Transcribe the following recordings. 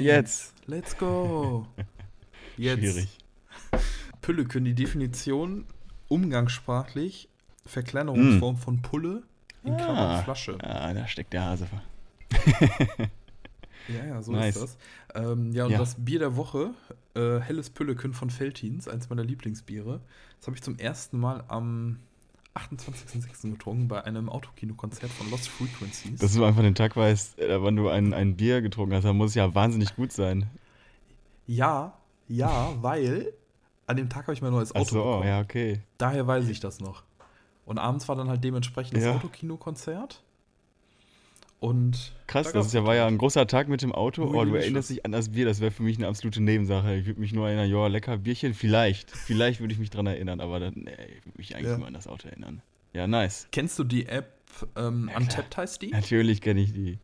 Jetzt. Let's go. Jetzt. Schwierig. Pülleken, die Definition umgangssprachlich Verkleinerungsform von Pulle in Klammern Ah. Flasche. Ah, da steckt der Hase. Ja, ja, so Nice. ist das. Ähm, ja, und Ja. das Bier der Woche, äh, Helles Pülleken von Veltins, eins meiner Lieblingsbiere. Das habe ich zum ersten Mal am 28.06. getrunken bei einem Autokino-Konzert von Lost Frequencies. Dass du einfach den Tag weißt, äh, wann du ein, ein Bier getrunken hast, dann muss es ja wahnsinnig gut sein. ja, ja, weil an dem Tag habe ich mein neues Auto Achso, bekommen. ja, okay. Daher weiß ich das noch. Und abends war dann halt dementsprechend das Ja. Autokino-Konzert. Und Krass, da das ist ja, war ja ein großer Tag mit dem Auto. Oh, du erinnerst dich an das Bier, das wäre für mich eine absolute Nebensache. Ich würde mich nur erinnern, ja, lecker Bierchen, vielleicht. Vielleicht würde ich mich dran erinnern, aber dann, nee, ich würde mich eigentlich Ja. nur an das Auto erinnern. Ja, nice. Kennst du die App ähm, Ja. Untapped heißt die? Natürlich kenne ich die.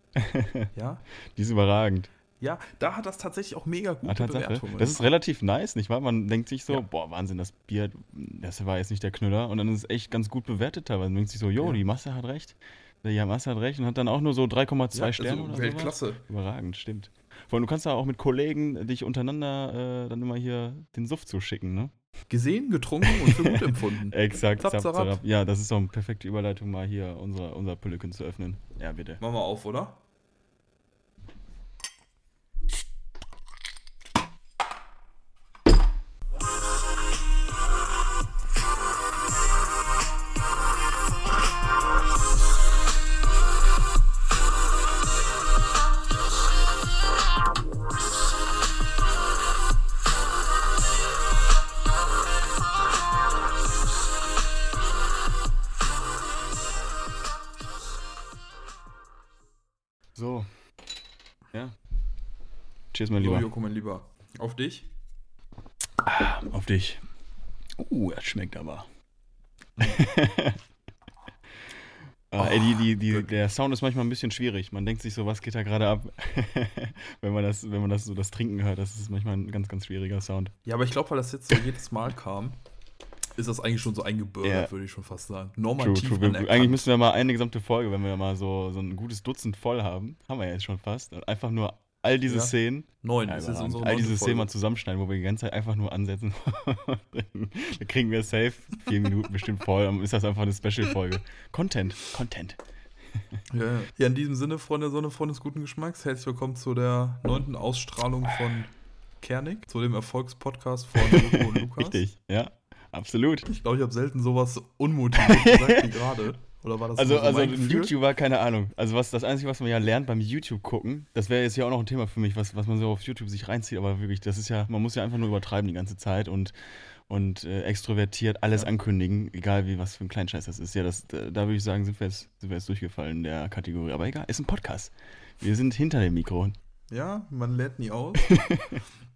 Ja. Die ist überragend. Ja, da hat das tatsächlich auch mega gute Ah, Tatsache. Bewertungen. Das ist relativ nice, nicht wahr? Man denkt sich so, Ja. boah, Wahnsinn, das Bier, das war jetzt nicht der Knüller. Und dann ist es echt ganz gut bewertet teilweise. Man denkt sich so, jo, Ja. die Masse hat recht. Der Masse hat recht und hat dann auch nur so 3,2 Ja, Sterne also oder Weltklasse. sowas. Überragend, stimmt. Vor allem, du kannst da auch mit Kollegen dich untereinander äh, dann immer hier den Suff zuschicken, ne? Gesehen, getrunken und für gut empfunden. Exakt. Zap, zap, zarab. Ja, das ist doch eine perfekte Überleitung, mal hier unser, unser Pülleken zu öffnen. Ja, bitte. Machen wir auf, oder? Cheers, mein So, Lieber. Joko, mein Lieber. Auf dich. Auf dich. Uh, das schmeckt aber. Ah, ey, die, die, die, wirklich. der Sound ist manchmal ein bisschen schwierig. Man denkt sich so, was geht da gerade ab? wenn, man das, wenn man das so das Trinken hört, das ist manchmal ein ganz, ganz schwieriger Sound. Ja, aber ich glaube, weil das jetzt so jedes Mal kam, ist das eigentlich schon so eingebürgert, Ja. würde ich schon fast sagen. True, Normativ true. Wir, anerkannt. eigentlich müssen wir mal eine gesamte Folge, wenn wir mal so, so ein gutes Dutzend voll haben, haben wir ja jetzt schon fast, und einfach nur all diese Ja. Szenen, Neun, ja, das ist unsere all diese Szenen mal Folge. zusammenschneiden, wo wir die ganze Zeit einfach nur ansetzen. da kriegen wir safe vier Minuten bestimmt voll, dann ist das einfach eine Special-Folge. Content, Content. Ja, ja. ja, in diesem Sinne, Freunde, Sonne, Freunde des guten Geschmacks, herzlich willkommen zu der neunten Ausstrahlung von Kernig, zu dem Erfolgspodcast von und Lukas. Richtig, ja, absolut. Ich glaube, ich habe selten sowas unmotiviert gesagt wie gerade. Oder war das Also, so also ein Gefühl? YouTuber, keine Ahnung. Also was das Einzige, was man ja lernt beim YouTube gucken, das wäre jetzt ja auch noch ein Thema für mich, was, was man so auf YouTube sich reinzieht, aber wirklich, das ist ja, man muss ja einfach nur übertreiben die ganze Zeit und, und äh, extrovertiert alles Ja. ankündigen, egal wie was für ein Kleinscheiß das ist. Ja, das, da, da würde ich sagen, sind wir, jetzt, sind wir jetzt durchgefallen in der Kategorie. Aber egal, ist ein Podcast. Wir sind hinter dem Mikro. Ja, man lernt nie aus.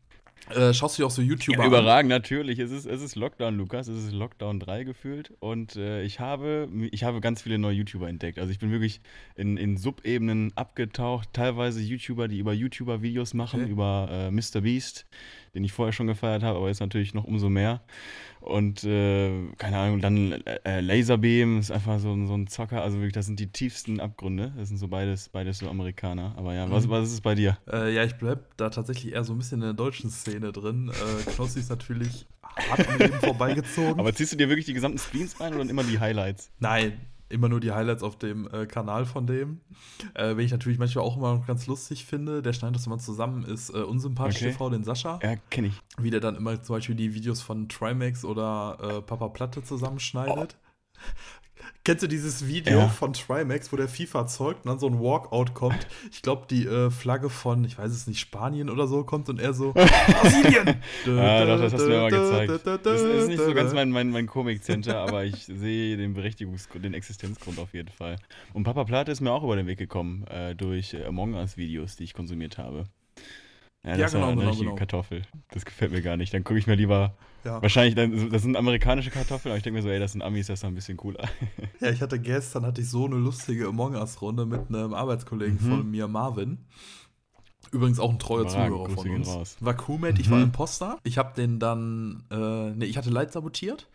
äh, schaust du dir auch so YouTuber Ja, an? überragend, natürlich. Es ist, es ist Lockdown, Lukas. Es ist Lockdown 3 gefühlt. Und äh, ich, habe, ich habe ganz viele neue YouTuber entdeckt. Also ich bin wirklich in, in Subebenen abgetaucht. Teilweise YouTuber, die über YouTuber Videos machen, Okay. über äh, Mr. Beast, den ich vorher schon gefeiert habe, aber jetzt natürlich noch umso mehr. Und äh, keine Ahnung, dann äh, Laserbeam ist einfach so, ein- so ein Zocker. Also wirklich, das sind die tiefsten Abgründe. Das sind so beides, beides so Amerikaner. Aber ja, was, Mhm. was ist es bei dir? Äh, ja, ich bleib da tatsächlich eher so ein bisschen in der deutschen Szene drin. Äh, Knossi ist natürlich hart an ihm vorbeigezogen. Aber ziehst du dir wirklich die gesamten Screens rein oder immer die Highlights? Nein, immer nur die Highlights auf dem äh, Kanal von dem. Äh, wen ich natürlich manchmal auch immer ganz lustig finde, der schneidet das immer zusammen, ist äh, Unsympathisch Okay. TV, den Sascha. Ja, kenne ich. Wie der dann immer zum Beispiel die Videos von Trimax oder äh, Papa Platte zusammenschneidet. Kennst du dieses Video Ja. von Trimax, wo der FIFA zeugt und dann so ein Walkout kommt? Ich glaube, die äh, Flagge von, ich weiß es nicht, Spanien oder so kommt und er so, Brasilien! Ah, doch, das hast du mir mal gezeigt. Das ist nicht so ganz mein, mein, mein Komik-Center, aber ich sehe den Berechtigungsgrund, den Existenzgrund auf jeden Fall. Und Papa Platte ist mir auch über den Weg gekommen, äh, durch äh, Among Us-Videos, die ich konsumiert habe. Ja, das Ja, ist genau, eine genau, genau. Kartoffel. Das gefällt mir gar nicht. Dann gucke ich mir lieber, Ja. wahrscheinlich, dann, das sind amerikanische Kartoffeln, aber ich denke mir so, ey, das sind Amis, das ist ein bisschen cooler. ja, ich hatte gestern hatte ich so eine lustige Among Us-Runde mit einem Arbeitskollegen Mhm. von mir, Marvin. Übrigens auch ein treuer Überragend, Zuhörer von uns. raus. War Crewmate, ich war Mhm. Imposter. Ich habe den dann, äh, nee, ich hatte Light sabotiert,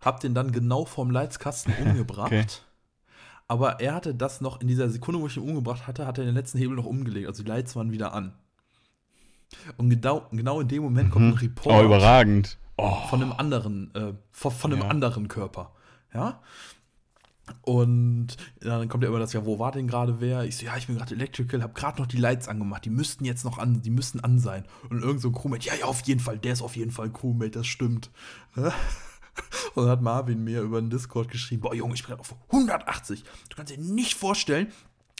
hab den dann genau vom Leitskasten umgebracht. Okay. Aber er hatte das noch in dieser Sekunde, wo ich ihn umgebracht hatte, hat er den letzten Hebel noch umgelegt. Also die Lights waren wieder an. Und genau, genau in dem Moment kommt Mhm. ein Report Oh, überragend. Oh. von einem anderen, äh, von, von einem Ja. anderen Körper. Ja. Und dann kommt ja immer das, ja, wo war denn gerade wer? Ich so, ja, ich bin gerade Electrical, hab gerade noch die Lights angemacht, die müssten jetzt noch an, die müssten an sein. Und irgend so ein Crewmate, ja, ja, auf jeden Fall, der ist auf jeden Fall Crewmate, das stimmt. Ja? Und dann hat Marvin mir über den Discord geschrieben, boah, Junge, ich bin gerade auf 180. Du kannst dir nicht vorstellen,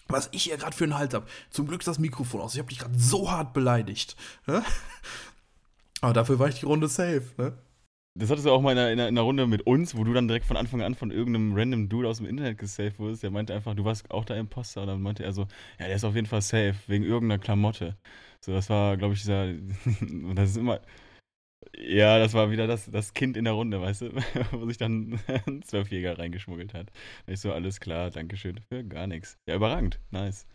was ich hier gerade für einen Hals habe. Zum Glück ist das Mikrofon aus. Ich habe dich gerade so hart beleidigt. Ja? Aber dafür war ich die Runde safe, ne? Das hattest du auch mal in einer, in einer- in einer Runde mit uns, wo du dann direkt von Anfang an von irgendeinem random Dude aus dem Internet gesaved wurdest. Der meinte einfach, du warst auch der Imposter. Und dann meinte er so, ja, der ist auf jeden Fall safe, wegen irgendeiner Klamotte. So, das war, glaube ich, dieser. das ist immer. Ja, das war wieder das, das Kind in der Runde, weißt du, wo sich dann ein Zwölfjäger reingeschmuggelt hat. Und ich so, alles klar, Dankeschön für gar nichts. Ja, überragend, nice.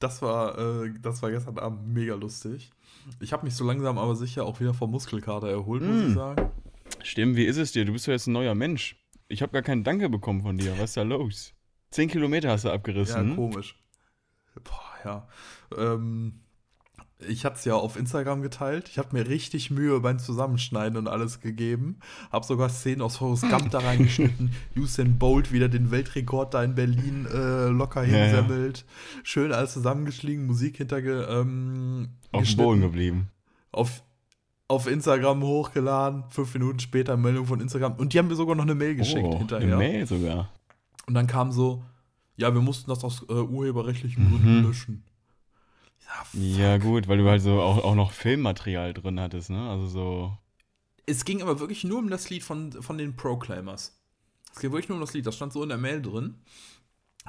Das war, äh, das war gestern Abend mega lustig. Ich habe mich so langsam aber sicher auch wieder vom Muskelkater erholt, muss Mm. ich sagen. Stimmt, wie ist es dir? Du bist doch jetzt ein neuer Mensch. Ich habe gar keinen Danke bekommen von dir. Was ist da los? Zehn Kilometer hast du Ja, abgerissen. komisch. Boah, ja. Ähm, ich hatte es ja auf Instagram geteilt. Ich habe mir richtig Mühe beim Zusammenschneiden und alles gegeben. Habe sogar Szenen aus Forrest Gump da reingeschnitten. Usain Bolt wieder den Weltrekord da in Berlin äh, locker Ja, ja. hinsemmelt. Schön alles zusammengeschlagen, Musik hinterge ähm, auf dem. Boden geblieben. auf, auf Instagram hochgeladen. Fünf Minuten später Meldung von Instagram. Und die haben mir sogar noch eine Mail geschickt oh, hinterher. Eine Mail sogar. Und dann kam so, ja, wir mussten das aus äh, urheberrechtlichen Mhm. Gründen löschen. Ja, fuck. Ja, gut, weil du halt so auch, auch noch Filmmaterial drin hattest, ne? Also so. Es ging aber wirklich nur um das Lied von, von den Proclaimers. Es ging wirklich nur um das Lied, das stand so in der Mail drin.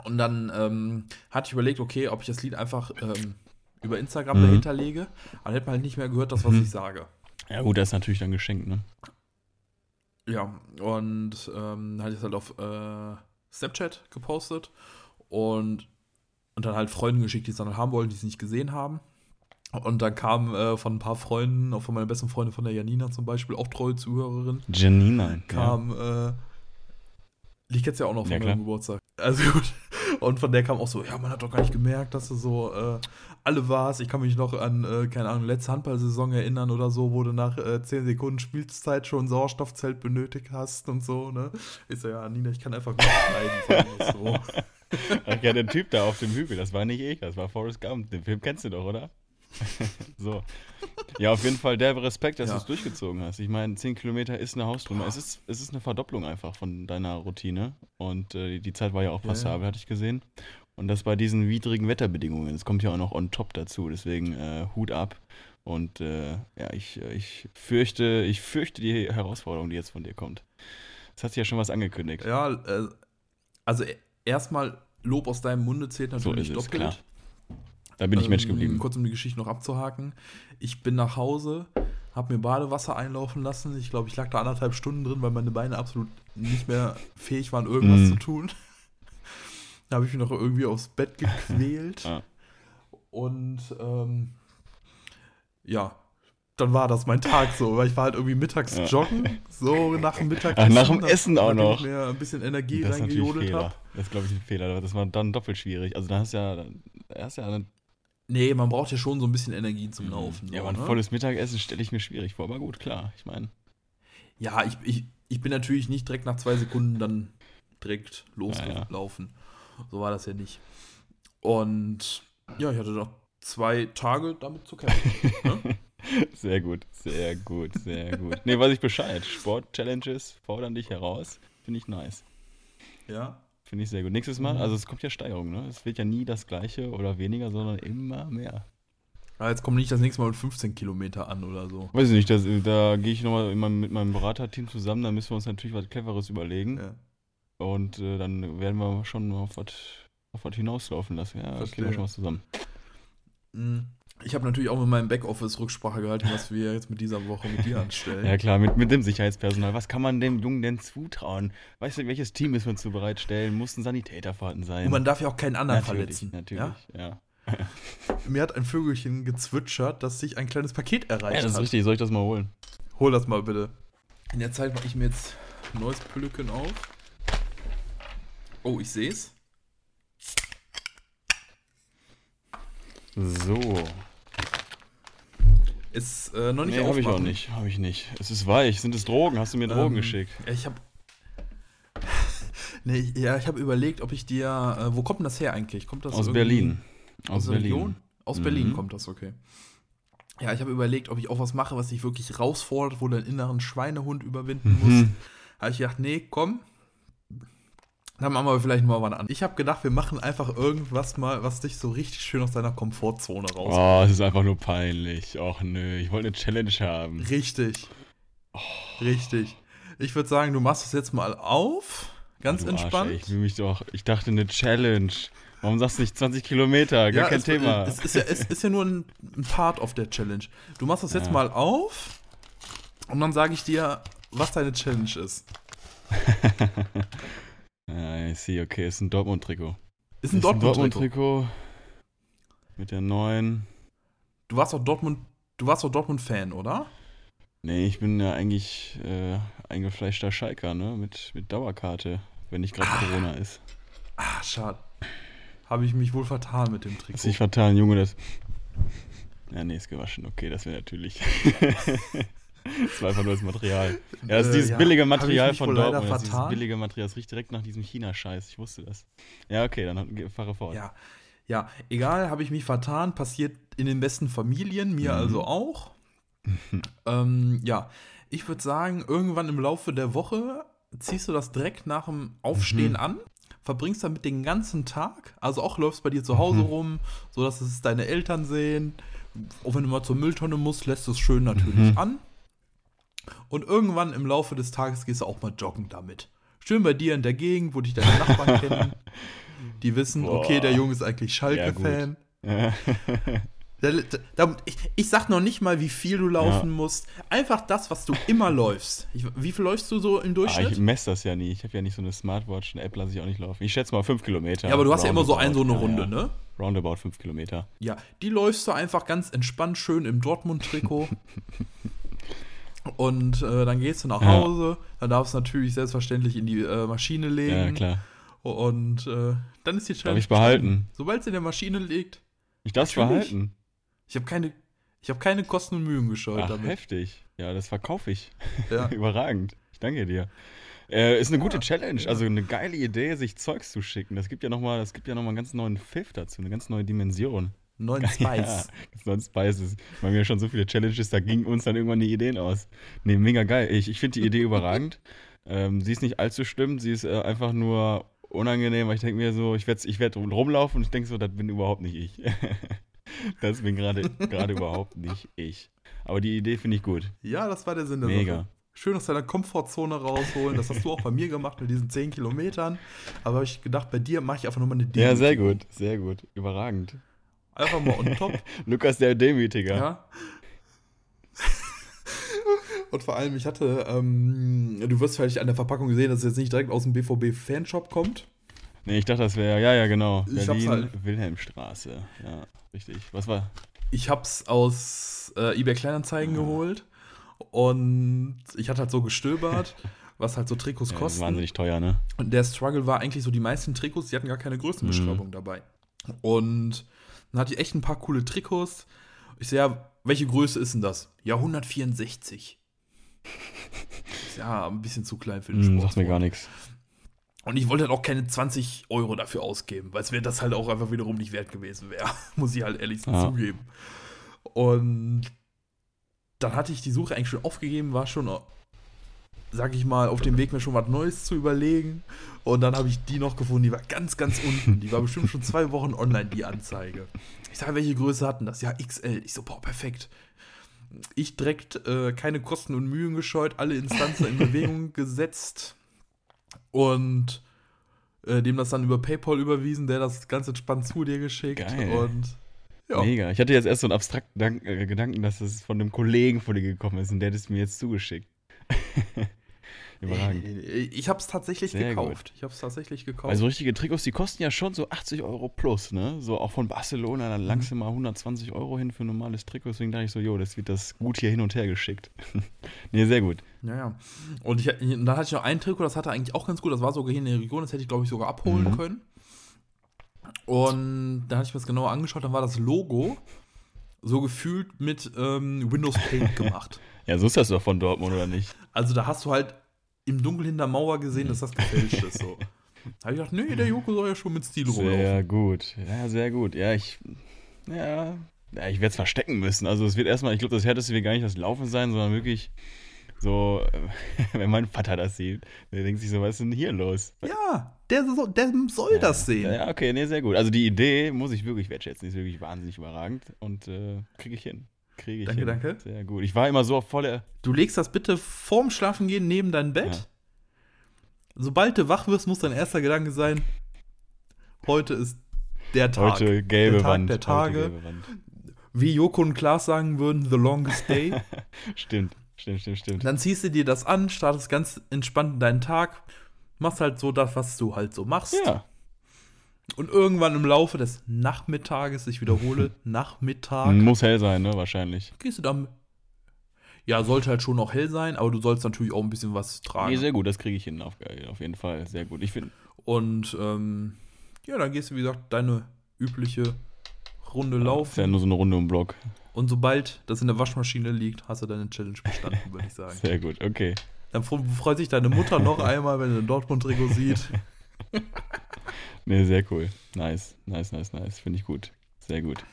Und dann ähm, hatte ich überlegt, okay, ob ich das Lied einfach ähm, über Instagram Mhm. dahinter lege. Aber dann hätte man halt nicht mehr gehört, das, was Mhm. ich sage. Ja, gut, das ist natürlich dann geschenkt, ne? Ja, und ähm, hatte ich es halt auf äh, Snapchat gepostet und, und dann halt Freunden geschickt, die es dann haben wollten, die es nicht gesehen haben. Und dann kam äh, von ein paar Freunden, auch von meiner besten Freundin, von der Janina zum Beispiel, auch treue Zuhörerin, Janina. Ja. kam, äh, die kennst ja auch noch von Ja, meinem. Geburtstag. Also gut. Und von der kam auch so, ja, man hat doch gar nicht gemerkt, dass du so äh, alle warst. Ich kann mich noch an, äh, keine Ahnung, letzte Handballsaison erinnern oder so, wo du nach äh, 10 Sekunden Spielzeit schon ein Sauerstoffzelt benötigt hast und so, ne? Ich so, ja, Nina, ich kann einfach gut schneiden, so. Ach ja, der Typ da auf dem Hügel, das war nicht ich, das war Forrest Gump. Den Film kennst du doch, oder? so. Ja, auf jeden Fall der Respekt, dass Ja. du es durchgezogen hast. Ich meine, 10 Kilometer ist eine Hausnummer. Es ist, es ist eine Verdopplung einfach von deiner Routine. Und äh, die Zeit war ja auch passabel, ja. hatte ich gesehen. Und das bei diesen widrigen Wetterbedingungen. Es kommt ja auch noch on top dazu. Deswegen äh, Hut ab. Und äh, ja, ich, äh, ich fürchte, ich fürchte die Herausforderung, die jetzt von dir kommt. Das hat sich ja schon was angekündigt. Ja, äh, also e- erstmal Lob aus deinem Munde zählt So natürlich es, doppelt. klar. Da bin ich Mensch Ähm, geblieben. Kurz um die Geschichte noch abzuhaken. Ich bin nach Hause, habe mir Badewasser einlaufen lassen. Ich glaube, ich lag da anderthalb Stunden drin, weil meine Beine absolut nicht mehr fähig waren, irgendwas Mm. zu tun. Da habe ich mich noch irgendwie aufs Bett gequält. Ja. Und ähm, ja, dann war das mein Tag so, weil ich war halt irgendwie mittags Ja. joggen, so nach dem Mittagessen. Ach, nach dem Essen auch noch. Ich mir ein bisschen Energie Das ist natürlich ein reingejodelt Fehler. habe. Das ist, glaube ich, ein Fehler. Das war dann doppelt schwierig. Also, da hast du ja, da hast ja, dann, Nee, man braucht ja schon so ein bisschen Energie zum Laufen. Mhm. ja, so, aber ein ne? volles Mittagessen stelle ich mir schwierig vor. Aber gut, klar. Ich meine, Ja, ich, ich, ich bin natürlich nicht direkt nach zwei Sekunden dann direkt Ja, ja. loslaufen. So war das ja nicht. Und ja, ich hatte noch zwei Tage damit zu kämpfen. ne? sehr gut, sehr gut, sehr gut. Nee, weiß ich Bescheid. Sport-Challenges fordern dich heraus. Finde ich nice. Ja. Finde ich sehr gut. Nächstes Mal, Mhm. also es kommt ja Steigerung, ne? Es wird ja nie das gleiche oder weniger, sondern immer mehr. Aber jetzt kommt nicht das nächste Mal mit 15 Kilometer an oder so. Weiß ich nicht, das, da gehe ich nochmal mit meinem Beraterteam zusammen, da müssen wir uns natürlich was Cleveres überlegen. Ja. Und äh, dann werden wir schon auf was auf was hinauslaufen lassen. Ja, Verstehe. kriegen wir schon was zusammen. Mhm. Ich habe natürlich auch mit meinem Backoffice Rücksprache gehalten, was wir jetzt mit dieser Woche mit dir anstellen. Ja klar, mit, mit dem Sicherheitspersonal. Was kann man dem Jungen denn zutrauen? Weißt du, welches Team müssen wir zu bereitstellen? Muss ein Sanitäter vorhanden sein? Und man darf ja auch keinen anderen natürlich, verletzen. natürlich, ja. Ja? Mir hat ein Vögelchen gezwitschert, dass sich ein kleines Paket erreicht Ja, das ist hat. richtig. Soll ich das mal holen? Hol das mal bitte. In der Zeit mache ich mir jetzt ein neues Pülleken auf. Oh, ich sehe es. So. Ist äh, noch nicht Nee, habe ich auch nicht. Habe ich nicht. Es ist weich. Sind es Drogen? Hast du mir Drogen Ähm, geschickt? Ich habe nee, ja, ich habe überlegt, ob ich dir. Äh, wo kommt denn das her eigentlich? Kommt das Aus Berlin. Aus, Aus Berlin. Region? Aus Berlin Mhm. kommt das, okay. Ja, ich habe überlegt, ob ich auch was mache, was dich wirklich herausfordert, wo du deinen inneren Schweinehund überwinden musst. Mhm. Habe ich gedacht, nee, komm. Dann machen wir vielleicht mal was an. Ich habe gedacht, wir machen einfach irgendwas mal, was dich so richtig schön aus deiner Komfortzone raus. Oh, es ist einfach nur peinlich. Och nö, ich wollte eine Challenge haben. Richtig. Richtig. Ich würde sagen, du machst es jetzt mal auf. Ganz Arsch, entspannt. ey, ich will mich doch. Ich dachte eine Challenge. Warum sagst du nicht 20 Kilometer? Gar kein es, Thema. Es ist, ja, es ist ja nur ein, ein Part of der Challenge. Du machst das jetzt Ja. mal auf und dann sage ich dir, was deine Challenge ist. Ja, ich sehe, okay, ist ein Dortmund-Trikot. Ist ein Dortmund-Trikot. Mit der neuen. du warst doch Dortmund, du warst doch Dortmund-Fan, oder? Nee, ich bin ja eigentlich äh, eingefleischter Schalker, ne? Mit, mit Dauerkarte, wenn nicht gerade Corona ist. Ah, schade. Habe ich mich wohl vertan mit dem Trikot. nicht vertan, Junge, das. Ja, nee, ist gewaschen. Okay, das wäre natürlich. das war einfach nur das Material. Ja, das ist Äh, dieses ja, billige Material von Dortmund. Das ist dieses billige Material. Das riecht direkt nach diesem China-Scheiß. Ich wusste das. Ja, okay, dann fahre fort. Ja, ja, egal, habe ich mich vertan, passiert in den besten Familien, mir Mhm. also auch. ähm, ja, ich würde sagen, irgendwann im Laufe der Woche ziehst du das direkt nach dem Aufstehen Mhm. an, verbringst damit den ganzen Tag, also auch läufst bei dir zu Hause Mhm. rum, sodass es deine Eltern sehen. Auch wenn du mal zur Mülltonne musst, lässt du es schön natürlich Mhm. an. Und irgendwann im Laufe des Tages gehst du auch mal joggen damit. Schön bei dir in der Gegend, wo dich deine Nachbarn kennen. Die wissen, Boah. okay, der Junge ist eigentlich Ja. Schalke-Fan. Da- ich, ich sag noch nicht mal, wie viel du laufen musst. Einfach das, was du immer läufst. Ich, wie viel läufst du so im Ah, Durchschnitt? ich messe das ja nie. Ich habe ja nicht so eine Smartwatch, eine App lasse ich auch nicht laufen. Ich schätze mal 5 Kilometer. ja, aber du hast ja immer so ein, so eine Runde, ja, ja. ne? Roundabout 5 Kilometer. Ja, die läufst du einfach ganz entspannt schön im Dortmund-Trikot. Und äh, dann gehst du nach Ja. Hause. Dann darfst du natürlich selbstverständlich in die äh, Maschine legen. Ja, klar. Und äh, dann ist die Challenge. Darf ich behalten? Sobald es in der Maschine liegt, Ich darf es behalten. ich habe keine, ich habe keine Kosten und Mühen gescheut Ach, damit. heftig. Ja, das verkaufe ich. Ja. Überragend. Ich danke dir. Äh, ist eine gute Ja, Challenge, ja. also eine geile Idee, sich Zeugs zu schicken. Das gibt ja nochmal, das gibt ja noch mal einen ganz neuen Pfiff dazu, eine ganz neue Dimension. Neuen Ja, Spice. ganz neuen Spices. Wir haben ja schon so viele Challenges, da gingen uns dann irgendwann die Ideen aus. Nee, mega geil. Ich, ich finde die Idee überragend. Ähm, sie ist nicht allzu schlimm, sie ist äh, einfach nur unangenehm, weil ich denke mir so, ich werde ich werd rumlaufen und ich denke so, das bin überhaupt nicht ich. das bin gerade überhaupt nicht ich. Aber die Idee finde ich gut. Ja, das war der Sinn der Mega. Sache. Schön aus deiner Komfortzone rausholen. Das hast du auch bei mir gemacht mit diesen 10 Kilometern. Aber habe ich gedacht, bei dir mache ich einfach nochmal eine Demütigung. Ja, sehr gut, sehr gut. Überragend. Einfach mal on top. Lukas der Demütiger. ja. Und vor allem, ich hatte, ähm, du wirst vielleicht an der Verpackung gesehen, dass es jetzt nicht direkt aus dem BVB-Fanshop kommt. Nee, ich dachte, das wäre, ja, ja, genau. Ich Berlin, halt. Wilhelmstraße. Ja, richtig. Was war? Ich hab's aus äh, eBay Kleinanzeigen Ah. geholt. Und ich hatte halt so gestöbert, was halt so Trikots Ja, kosten. wahnsinnig teuer, ne? Und der Struggle war eigentlich so, die meisten Trikots, die hatten gar keine Größenbeschreibung dabei. Und dann hatte ich echt ein paar coole Trikots. Ich sehe, ja, welche Größe ist denn das? Ja, 164. Ist ja ein bisschen zu klein für den Hm, Sport. sagt mir gar nichts. Und ich wollte halt auch keine 20 Euro dafür ausgeben, weil es mir das halt auch einfach wiederum nicht wert gewesen wäre. Muss ich halt ehrlich Ja. zugeben. Und dann hatte ich die Suche eigentlich schon aufgegeben, war schon, sag ich mal, auf dem Weg, mir schon was Neues zu überlegen. Und dann habe ich die noch gefunden, die war ganz, ganz unten. Die war bestimmt schon zwei Wochen online, die Anzeige. Ich sage, welche Größe hatten das? Ja, XL. Ich so, boah, perfekt. Ich direkt äh, keine Kosten und Mühen gescheut, alle Instanzen in Bewegung gesetzt und äh, dem das dann über PayPal überwiesen, der das ganz entspannt zu dir geschickt. Geil. Und ja, Mega. Ich hatte jetzt erst so einen abstrakten äh, Gedanken, dass es von einem Kollegen von dir gekommen ist und der hat es mir jetzt zugeschickt. Überragend. ich habe es tatsächlich Sehr gekauft. Ich habe es tatsächlich gekauft. Also richtige Trikots, die kosten ja schon so 80 Euro plus, ne? So auch von Barcelona, dann langst du mal 120 Euro hin für ein normales Trikot. Deswegen dachte ich so, jo, das wird das gut hier hin und her geschickt. nee, sehr gut. Ja, ja. Und ich, dann hatte ich noch ein Trikot, das hatte eigentlich auch ganz gut. Das war sogar hier in der Region, das hätte ich, glaube ich, sogar abholen Mhm. können. Und dann hatte ich mir das genauer angeschaut, dann war das Logo so gefühlt mit ähm, Windows Paint gemacht. Ja, so ist das doch von Dortmund, oder nicht? Also da hast du halt im Dunkel hinter Mauer gesehen, dass das gefälscht ist. So. Da habe ich gedacht, nee, der Joko soll ja schon mit Stil rumlaufen. Sehr gut. Ja, sehr gut. Ja, ich. Ja. ja ich werde es verstecken müssen. Also es wird erstmal, ich glaube, das härteste wird gar nicht das Laufen sein, sondern wirklich so, wenn mein Vater das sieht, der denkt sich so, was ist denn hier los? Ja, der, so, der soll ja, das sehen. Ja, okay, nee, sehr gut. Also die Idee muss ich wirklich wertschätzen, die ist wirklich wahnsinnig überragend und äh, kriege ich hin. Kriege ich danke, hin. danke. Sehr gut. Ich war immer so auf volle. Du legst das bitte vorm Schlafengehen neben dein Bett. Ja. Sobald du wach wirst, muss dein erster Gedanke sein: Heute ist der Tag. Heute gelbe der Tag Wand. Der Tage. Wie Joko und Klaas sagen würden: The longest day. stimmt, stimmt, stimmt, stimmt. Dann ziehst du dir das an, startest ganz entspannt in deinen Tag, machst halt so das, was du halt so machst. Ja. Und irgendwann im Laufe des Nachmittages, ich wiederhole, Nachmittag. Muss hell sein, ne, wahrscheinlich. Gehst du dann. Ja, sollte halt schon noch hell sein, aber du sollst natürlich auch ein bisschen was tragen. Nee, sehr gut, das kriege ich hin, auf, auf, jeden Fall. Sehr gut. Ich finde. Und ähm, ja, dann gehst du, wie gesagt, deine übliche Runde laufen. Ist ja nur so eine Runde im Block. Und sobald das in der Waschmaschine liegt, hast du deine Challenge bestanden, würde ich sagen. Sehr gut, okay. Dann freut sich deine Mutter noch einmal, wenn sie den Dortmund-Trikot sieht. Nee, sehr cool. Nice, nice, nice, nice. Finde ich gut. Sehr gut.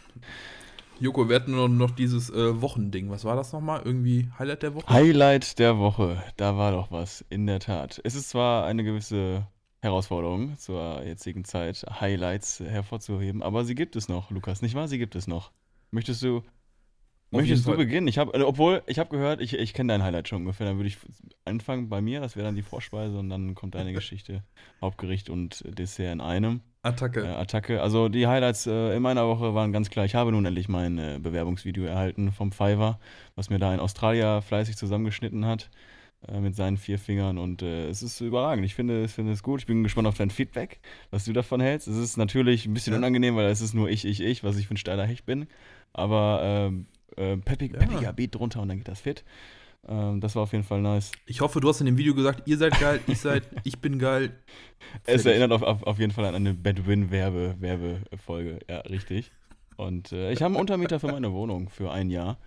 Joko, wir hatten noch, noch dieses äh, Wochending. Was war das nochmal? Irgendwie Highlight der Woche? Highlight der Woche. Da war doch was, in der Tat. Es ist zwar eine gewisse Herausforderung zur jetzigen Zeit, Highlights hervorzuheben, aber sie gibt es noch, Lukas, nicht wahr? Sie gibt es noch. Möchtest du Möchtest du beginnen? Ich habe, obwohl, ich habe gehört, ich, ich kenne dein Highlight schon ungefähr. Dann würde ich anfangen bei mir, das wäre dann die Vorspeise und dann kommt deine Geschichte, Hauptgericht und Dessert in einem. Attacke. Äh, Attacke. Also die Highlights äh, in meiner Woche waren ganz klar. Ich habe nun endlich mein äh, Bewerbungsvideo erhalten vom Fiverr, was mir da ein Australier fleißig zusammengeschnitten hat äh, mit seinen vier Fingern und äh, es ist überragend. Ich finde, ich finde es gut. Ich bin gespannt auf dein Feedback, was du davon hältst. Es ist natürlich ein bisschen ja. unangenehm, weil es ist nur ich, ich, ich, was ich für ein steiler Hecht bin. Aber ähm, äh, peppig, ja. peppiger Beat drunter und dann geht das fit. Ähm, das war auf jeden Fall nice. Ich hoffe, du hast in dem Video gesagt, ihr seid geil, ich seid, ich bin geil. Es erinnert auf, auf, auf jeden Fall an eine Bedwin-Werbefolge, ja, richtig. Und äh, ich habe einen Untermieter für meine Wohnung für ein Jahr.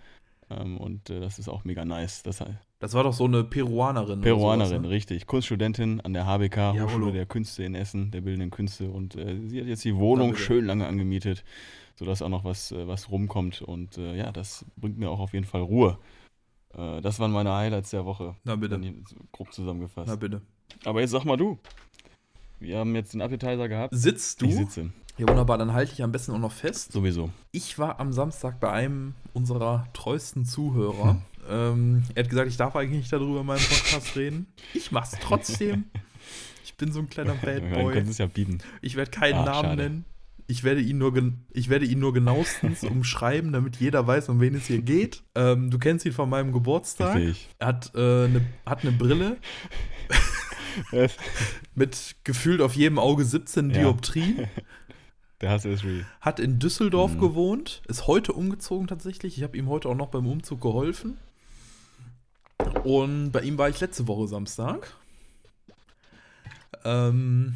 Ähm, und äh, das ist auch mega nice. Das, das war doch so eine Peruanerin. Peruanerin, sowas, ne? richtig. Kunststudentin an der HBK, ja, Hochschule der Künste in Essen, der Bildenden Künste. Und äh, sie hat jetzt die Wohnung schön lange angemietet sodass auch noch was, äh, was rumkommt. Und äh, ja, das bringt mir auch auf jeden Fall Ruhe. Äh, das waren meine Highlights der Woche. Na bitte. Grob zusammengefasst. Na bitte. Aber jetzt sag mal du. Wir haben jetzt den Appetizer gehabt. Sitzt du? Ich sitze. Ja, wunderbar. Dann halte ich am besten auch noch fest. Sowieso. Ich war am Samstag bei einem unserer treuesten Zuhörer. Hm. Ähm, er hat gesagt, ich darf eigentlich nicht darüber in meinem Podcast reden. Ich mach's trotzdem. Ich bin so ein kleiner Bad Boy. Du es ja bieten. Ich werde keinen Ach, Namen schade. nennen. Ich werde ihn nur, ich werde ihn nur genauestens umschreiben, damit jeder weiß, um wen es hier geht. Ähm, du kennst ihn von meinem Geburtstag. Richtig. Er hat, äh, ne, hat eine Brille. mit gefühlt auf jedem Auge 17 ja. Dioptrien. Der Hass ist real. Hat in Düsseldorf mhm. gewohnt, ist heute umgezogen tatsächlich. Ich habe ihm heute auch noch beim Umzug geholfen. Und bei ihm war ich letzte Woche Samstag. Ähm,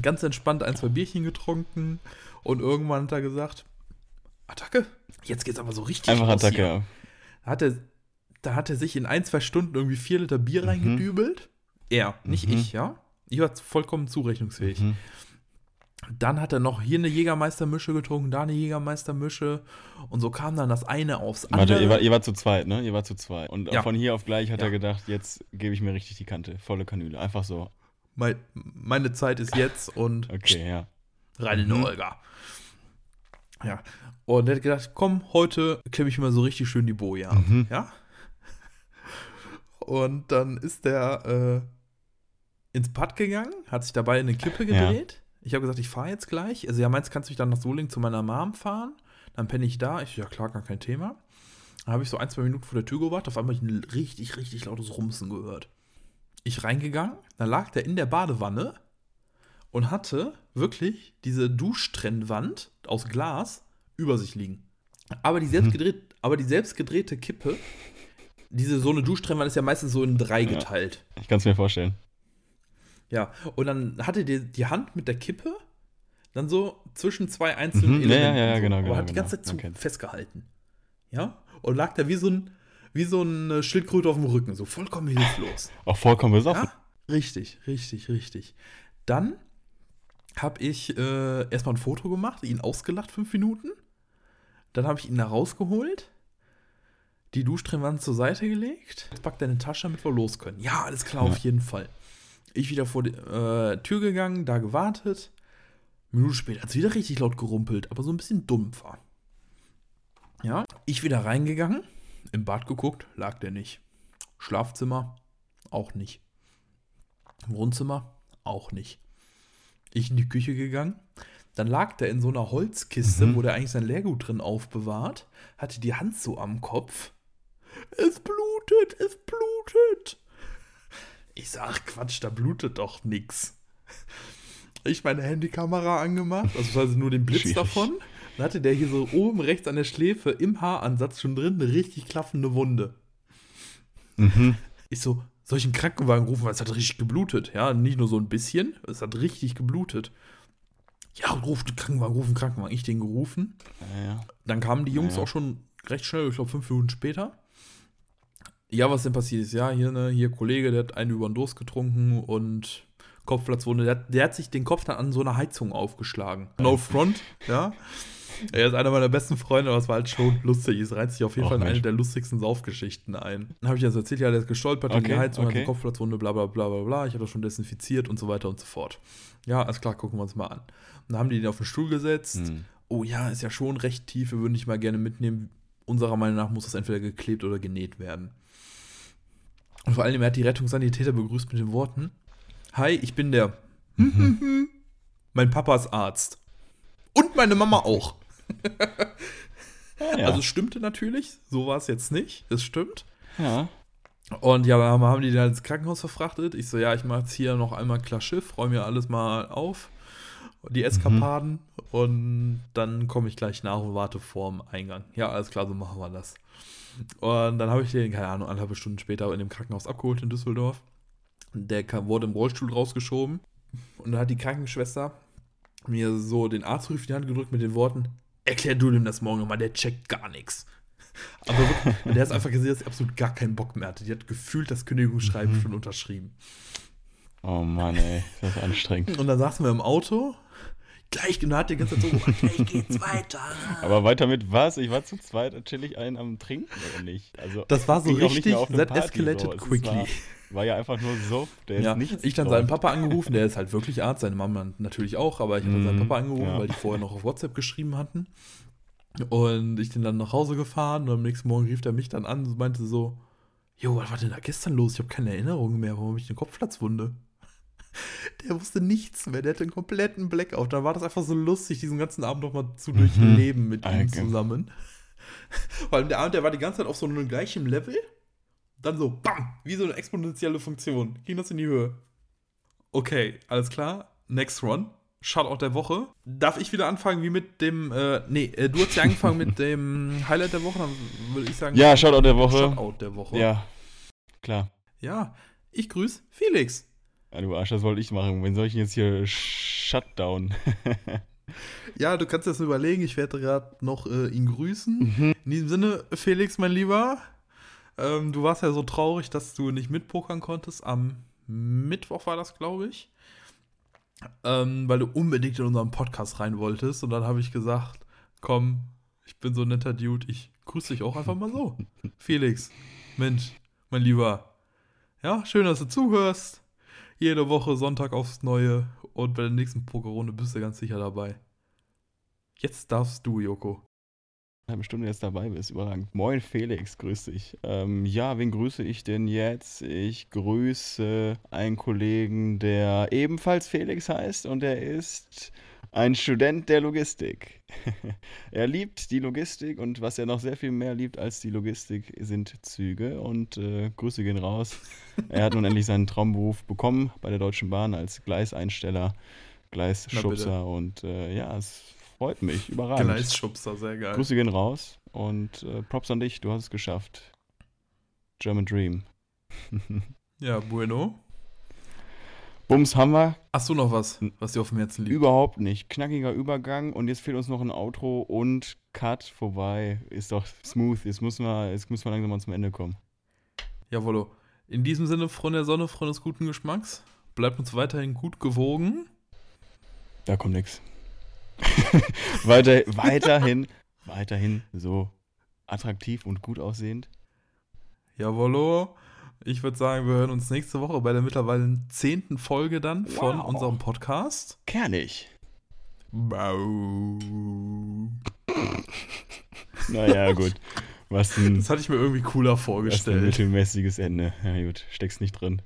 ganz entspannt ein, zwei Bierchen getrunken und irgendwann hat er gesagt, Attacke, jetzt geht's aber so richtig Einfach Attacke, ja. Da hat, er, da hat er sich in ein, zwei Stunden irgendwie vier Liter Bier mhm. reingedübelt. Er, nicht mhm. ich, ja. Ich war vollkommen zurechnungsfähig. Mhm. Dann hat er noch hier eine Jägermeistermische getrunken, da eine Jägermeistermische. Und so kam dann das eine aufs andere. Warte, ihr war, ihr war zu zweit, ne? Ihr war zu zweit. Und ja. von hier auf gleich hat ja. er gedacht, jetzt gebe ich mir richtig die Kante. Volle Kanüle. Einfach so mein, meine Zeit ist jetzt und okay, ja. rein in mhm. Olga. Ja. Und er hat gedacht, komm, heute klemme ich mal so richtig schön die Boje ab. Mhm. Ja. Und dann ist der äh, ins Pad gegangen, hat sich dabei in eine Klippe gedreht. Ja. Ich habe gesagt, ich fahre jetzt gleich. Also, ja, meinst kannst du mich dann nach Soling zu meiner Mom fahren? Dann penne ich da. Ich, ja, klar, gar kein Thema. Dann habe ich so ein, zwei Minuten vor der Tür gewartet. Auf einmal habe ich ein richtig, richtig lautes Rumsen gehört ich reingegangen, dann lag der in der Badewanne und hatte wirklich diese Duschtrennwand aus Glas über sich liegen. Aber die selbst, gedreht, mhm. aber die selbst gedrehte Kippe, diese so eine Duschtrennwand ist ja meistens so in drei ja, geteilt. Ich kann es mir vorstellen. Ja, und dann hatte die, die Hand mit der Kippe dann so zwischen zwei einzelnen Mhm, ja, Elementen. ja, ja, so. genau, Aber genau, hat die ganze genau. Zeit zu kennt's. festgehalten. Ja? Und lag da wie so ein, wie so eine Schildkröte auf dem Rücken, so vollkommen hilflos. Auch vollkommen besoffen. Ja? Richtig, richtig, richtig. Dann habe ich äh, erstmal ein Foto gemacht, ihn ausgelacht, fünf Minuten. Dann habe ich ihn da rausgeholt, die Duschtrennwand zur Seite gelegt, jetzt packt er eine Tasche, damit wir los können. Ja, alles klar, Ja. auf jeden Fall. Ich wieder vor die äh, Tür gegangen, da gewartet. Minute später hat es wieder richtig laut gerumpelt, aber so ein bisschen dumpfer. Ja, ich wieder reingegangen, im Bad geguckt, lag der nicht. Schlafzimmer, auch nicht. Wohnzimmer, auch nicht. Ich in die Küche gegangen, dann lag der in so einer Holzkiste, Mhm. wo der eigentlich sein Leergut drin aufbewahrt, hatte die Hand so am Kopf. Es blutet, es blutet. Ich sag, Quatsch, da blutet doch nix. Ich meine Handykamera angemacht, also nur den Blitz Schwierig. davon. Dann hatte der hier so oben rechts an der Schläfe im Haaransatz schon drin eine richtig klaffende Wunde. Mhm. Ich so, soll ich einen Krankenwagen rufen, weil es hat richtig geblutet. Ja, nicht nur so ein bisschen, es hat richtig geblutet. Ja, ruf den Krankenwagen, ruf den Krankenwagen. Ich den gerufen. Ja, ja. Dann kamen die Jungs Ja. auch schon recht schnell, ich glaube fünf Minuten später. Ja, was denn passiert ist? Ja, hier, ne, hier Kollege, der hat einen über den Durst getrunken und Kopfplatzwunde. Der, hat- der hat sich den Kopf dann an so einer Heizung aufgeschlagen. No front, ja. Er ist einer meiner besten Freunde, aber es war halt schon lustig. Es reizt sich auf jeden Och, Fall in eine der lustigsten Saufgeschichten ein. Dann habe ich das erzählt, ja, der ist gestolpert in die Okay, Heizung, hat okay. eine Kopfplatzwunde, bla bla bla bla bla. Ich habe das schon desinfiziert und so weiter und so fort. Ja, alles klar, gucken wir uns mal an. Und dann haben die den auf den Stuhl gesetzt. Hm. Oh ja, ist ja schon recht tief, wir würden dich mal gerne mitnehmen. Unserer Meinung nach muss das entweder geklebt oder genäht werden. Und vor allem, er hat die Rettungssanitäter begrüßt mit den Worten: Hi, ich bin der. mein Papa ist Arzt. Und meine Mama auch. Ah, ja. Also es stimmte natürlich, so war es jetzt nicht. Es stimmt. ja. Und ja, dann haben die dann ins Krankenhaus verfrachtet. Ich so, ja, ich mache jetzt hier noch einmal klar Schiff, räume mir alles mal auf, die Eskapaden und dann komme ich gleich nach und warte vorm Eingang. Ja, alles klar, so machen wir das. Und dann habe ich den, keine Ahnung, anderthalb Stunden später in dem Krankenhaus abgeholt in Düsseldorf. Der kam, wurde im Rollstuhl rausgeschoben und dann hat die Krankenschwester mir so den Arztbrief in die Hand gedrückt mit den Worten, erklär du dem das morgen mal, der checkt gar nichts. Aber wirklich, der hat einfach gesehen, dass sie absolut gar keinen Bock mehr hatte. Die hat gefühlt das Kündigungsschreiben schon unterschrieben. Oh Mann, ey, das ist anstrengend. Und dann saßen wir im Auto. Gleich, und dann hat die ganze Zeit so, gleich geht's weiter. Aber weiter mit was? Ich war zu zweit chillig einen am Trinken oder nicht? Also, Das war so richtig, that Party, escalated so. Quickly. War, war ja einfach nur so, der Ja, ist nichts ich dann seinen Papa angerufen, der ist halt wirklich Arzt, seine Mama natürlich auch, aber ich habe dann seinen Mhm, Papa angerufen, ja. weil die vorher noch auf WhatsApp geschrieben hatten. Und ich bin dann nach Hause gefahren und am nächsten Morgen rief er mich dann an und meinte so, Jo, was war denn da gestern los? Ich habe keine Erinnerung mehr, warum habe ich eine Kopfplatzwunde? Der wusste nichts mehr, der hatte einen kompletten Blackout. Da war das einfach so lustig, diesen ganzen Abend noch mal zu durchleben mit ihm Okay. zusammen. Vor allem der Abend, der war die ganze Zeit auf so einem gleichen Level. Dann so, bam, wie so eine exponentielle Funktion. Ging das in die Höhe. Okay, alles klar. Next run. Shoutout der Woche. Darf ich wieder anfangen wie mit dem, äh, nee, äh, du hast ja angefangen mit dem Highlight der Woche, dann würde ich sagen, Ja, Shoutout der Woche. Shoutout der Woche. Ja, klar. Ja, ich grüße Felix. Ja, du Arsch, das wollte ich machen. Wen soll ich denn jetzt hier Shutdown? Ja, du kannst das überlegen, ich werde gerade noch äh, ihn grüßen. Mhm. In diesem Sinne, Felix, mein Lieber, ähm, du warst ja so traurig, dass du nicht mitpokern konntest. Am Mittwoch war das, glaube ich. Ähm, weil du unbedingt in unseren Podcast rein wolltest. Und dann habe ich gesagt, komm, ich bin so ein netter Dude, ich grüße dich auch einfach mal so. Felix, Mensch, mein Lieber. Ja, schön, dass du zuhörst. Jede Woche Sonntag aufs Neue. Und bei der nächsten Pokerrunde bist du ganz sicher dabei. Jetzt darfst du, Joko. Eine halbe Stunde jetzt dabei bist, überragend. Moin Felix, grüß dich. Ähm, ja, wen grüße ich denn jetzt? Ich grüße einen Kollegen, der ebenfalls Felix heißt und er ist ein Student der Logistik. er liebt die Logistik und was er noch sehr viel mehr liebt als die Logistik sind Züge und äh, Grüße gehen raus. Er hat nun endlich seinen Traumberuf bekommen bei der Deutschen Bahn als Gleiseinsteller, Gleisschubser und äh, ja, es freut mich, überragend. Gleisschubser, sehr geil. Grüße gehen raus und äh, Props an dich, du hast es geschafft. German Dream. Ja, bueno. Bums haben wir. Hast du noch was, was dir auf dem Herzen liegt? Überhaupt nicht. Knackiger Übergang und jetzt fehlt uns noch ein Outro und Cut vorbei. Ist doch smooth. Jetzt müssen wir, jetzt müssen wir langsam mal zum Ende kommen. Jawollo. In diesem Sinne, Freunde der Sonne, Freunde des guten Geschmacks, bleibt uns weiterhin gut gewogen. Da kommt nix. Weiter, weiterhin, weiterhin so attraktiv und gut aussehend. Jawollo. Ich würde sagen, wir hören uns nächste Woche bei der mittlerweile zehnten Folge dann von Wow. unserem Podcast. Kernig. Bau. Naja, gut. Was ein, Das hatte ich mir irgendwie cooler was ein vorgestellt. mittelmäßiges Ende. Ja, gut, steckst nicht drin.